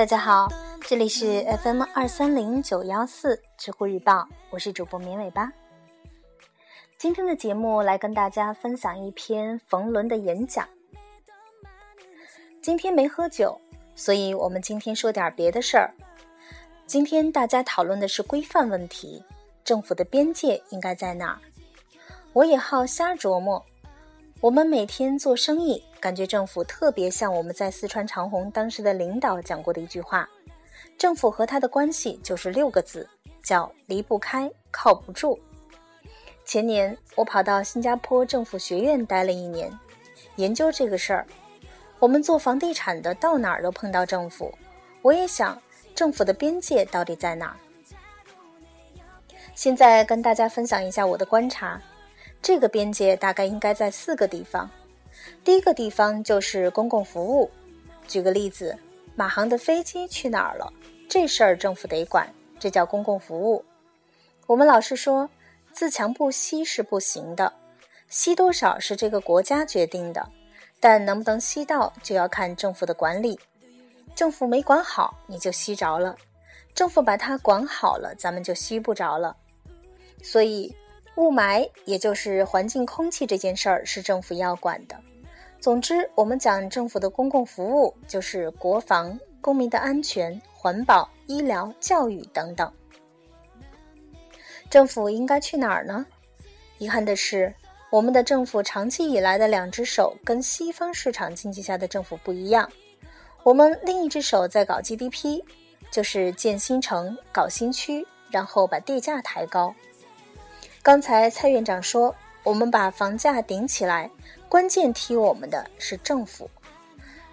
大家好，这里是 FM 二三零九幺四知乎日报，我是主播绵尾巴。今天的节目来跟大家分享一篇冯仑的演讲。今天没喝酒，所以我们今天说点别的事儿。今天大家讨论的是规范问题，政府的边界应该在哪儿？我也好瞎琢磨。我们每天做生意，感觉政府特别像我们在四川长虹当时的领导讲过的一句话：政府和他的关系就是六个字，叫离不开、靠不住。前年我跑到新加坡政府学院待了一年，研究这个事儿。我们做房地产的到哪儿都碰到政府，我也想政府的边界到底在哪儿？现在跟大家分享一下我的观察。这个边界大概应该在四个地方。第一个地方就是公共服务。举个例子，马航的飞机去哪儿了？这事儿政府得管，这叫公共服务。我们老是说自强不息是不行的，吸多少是这个国家决定的，但能不能吸到就要看政府的管理。政府没管好，你就吸着了；政府把它管好了，咱们就吸不着了。所以。雾霾，也就是环境空气这件事儿，是政府要管的。总之，我们讲政府的公共服务，就是国防、公民的安全、环保、医疗、教育等等。政府应该去哪儿呢？遗憾的是，我们的政府长期以来的两只手跟西方市场经济下的政府不一样。我们另一只手在搞 GDP，就是建新城、搞新区，然后把地价抬高。刚才蔡院长说，我们把房价顶起来，关键踢我们的是政府。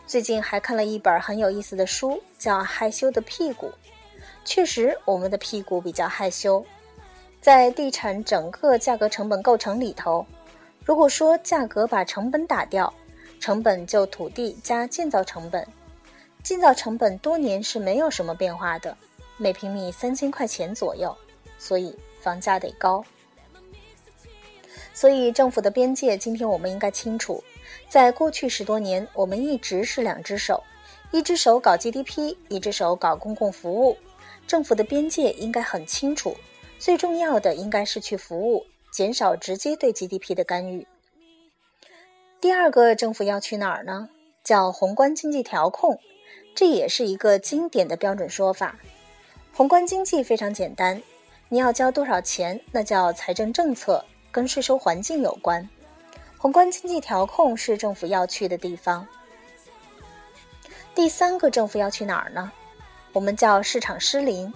最近还看了一本很有意思的书，叫《害羞的屁股》。确实，我们的屁股比较害羞。在地产整个价格成本构成里头，如果说价格把成本打掉，成本就土地加建造成本，建造成本多年是没有什么变化的，每平米三千块钱左右，所以房价得高。所以，政府的边界，今天我们应该清楚。在过去十多年，我们一直是两只手，一只手搞 GDP，一只手搞公共服务。政府的边界应该很清楚，最重要的应该是去服务，减少直接对 GDP 的干预。第二个，政府要去哪儿呢？叫宏观经济调控，这也是一个经典的标准说法。宏观经济非常简单，你要交多少钱，那叫财政政策。跟税收环境有关，宏观经济调控是政府要去的地方。第三个政府要去哪儿呢？我们叫市场失灵，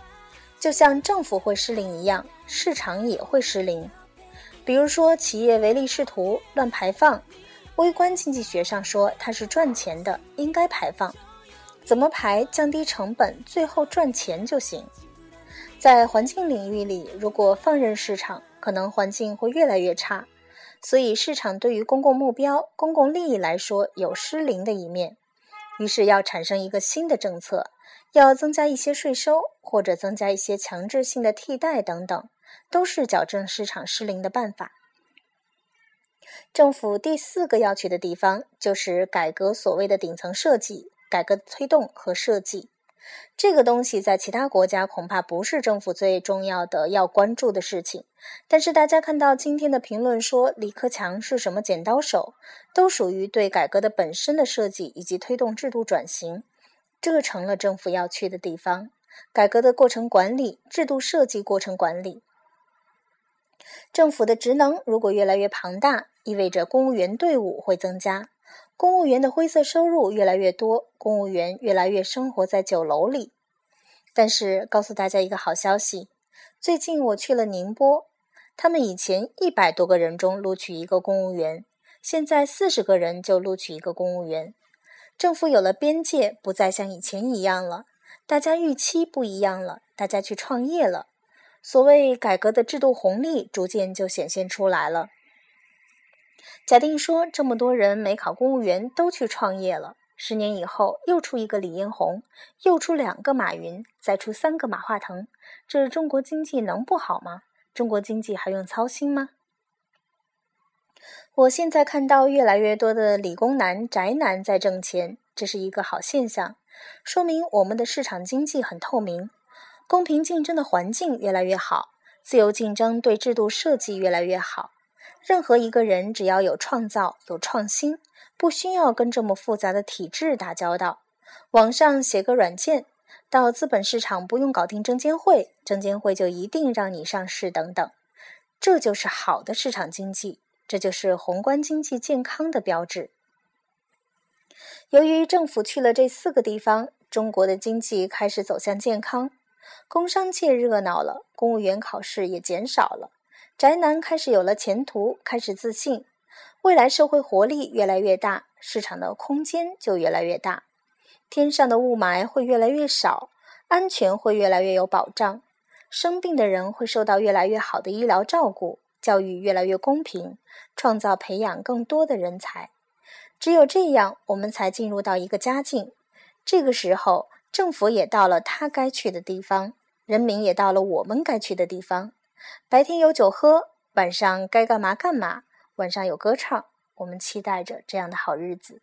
就像政府会失灵一样，市场也会失灵。比如说，企业唯利是图、乱排放，微观经济学上说它是赚钱的，应该排放，怎么排？降低成本，最后赚钱就行。在环境领域里，如果放任市场，可能环境会越来越差，所以市场对于公共目标、公共利益来说有失灵的一面，于是要产生一个新的政策，要增加一些税收或者增加一些强制性的替代等等，都是矫正市场失灵的办法。政府第四个要去的地方就是改革所谓的顶层设计，改革推动和设计。这个东西在其他国家恐怕不是政府最重要的要关注的事情，但是大家看到今天的评论说李克强是什么剪刀手，都属于对改革的本身的设计以及推动制度转型，这成了政府要去的地方。改革的过程管理、制度设计过程管理，政府的职能如果越来越庞大，意味着公务员队伍会增加。公务员的灰色收入越来越多，公务员越来越生活在酒楼里。但是告诉大家一个好消息，最近我去了宁波，他们以前一百多个人中录取一个公务员，现在四十个人就录取一个公务员。政府有了边界，不再像以前一样了，大家预期不一样了，大家去创业了，所谓改革的制度红利逐渐就显现出来了。假定说，这么多人没考公务员都去创业了，十年以后又出一个李彦宏，又出两个马云，再出三个马化腾，这中国经济能不好吗？中国经济还用操心吗？我现在看到越来越多的理工男、宅男在挣钱，这是一个好现象，说明我们的市场经济很透明，公平竞争的环境越来越好，自由竞争对制度设计越来越好。任何一个人只要有创造、有创新，不需要跟这么复杂的体制打交道。网上写个软件，到资本市场不用搞定证监会，证监会就一定让你上市等等。这就是好的市场经济，这就是宏观经济健康的标志。由于政府去了这四个地方，中国的经济开始走向健康，工商界热闹了，公务员考试也减少了。宅男开始有了前途，开始自信，未来社会活力越来越大，市场的空间就越来越大，天上的雾霾会越来越少，安全会越来越有保障，生病的人会受到越来越好的医疗照顾，教育越来越公平，创造培养更多的人才。只有这样，我们才进入到一个佳境。这个时候，政府也到了他该去的地方，人民也到了我们该去的地方。白天有酒喝，晚上该干嘛干嘛。晚上有歌唱，我们期待着这样的好日子。